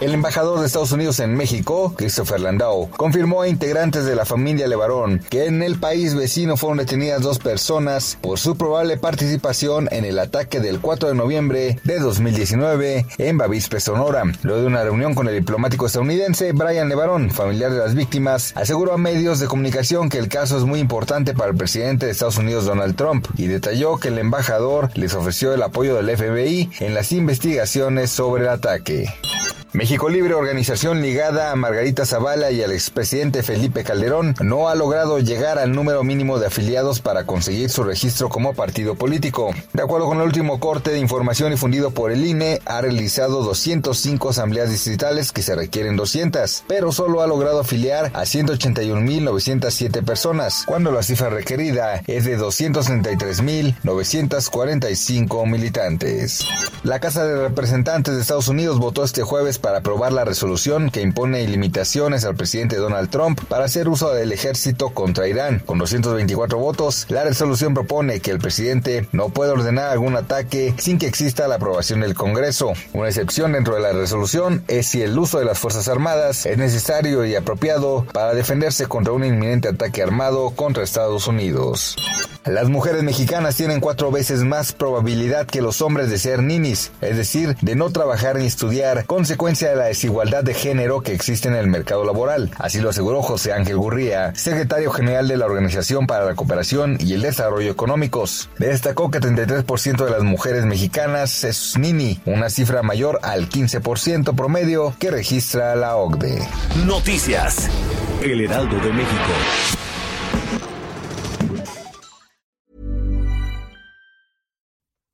El embajador de Estados Unidos en México, Christopher Landau, confirmó a integrantes de la familia Levarón que en el país vecino fueron detenidas dos personas por su probable participación en el ataque del 4 de noviembre de 2019 en Bavispe, Sonora. Luego de una reunión con el diplomático estadounidense Brian Levarón, familiar de las víctimas, aseguró a medios de comunicación que el caso es muy importante para el presidente de Estados Unidos Donald Trump y detalló que el embajador les ofreció el apoyo del FBI en las investigaciones sobre el ataque. México Libre, organización ligada a Margarita Zavala y al expresidente Felipe Calderón, no ha logrado llegar al número mínimo de afiliados para conseguir su registro como partido político. De acuerdo con el último corte de información difundido por el INE, ha realizado 205 asambleas distritales que se requieren 200, pero solo ha logrado afiliar a 181.907 personas, cuando la cifra requerida es de 233.945 militantes. La Casa de Representantes de Estados Unidos votó este jueves para aprobar la resolución que impone limitaciones al presidente Donald Trump para hacer uso del ejército contra Irán. Con 224 votos, la resolución propone que el presidente no puede ordenar algún ataque sin que exista la aprobación del Congreso. Una excepción dentro de la resolución es si el uso de las Fuerzas Armadas es necesario y apropiado para defenderse contra un inminente ataque armado contra Estados Unidos. Las mujeres mexicanas tienen cuatro veces más probabilidad que los hombres de ser ninis, es decir, de no trabajar ni estudiar, consecuencia de la desigualdad de género que existe en el mercado laboral. Así lo aseguró José Ángel Gurría, secretario general de la Organización para la Cooperación y el Desarrollo Económicos. Destacó que 33% de las mujeres mexicanas es nini, una cifra mayor al 15% promedio que registra la OCDE. Noticias. El Heraldo de México.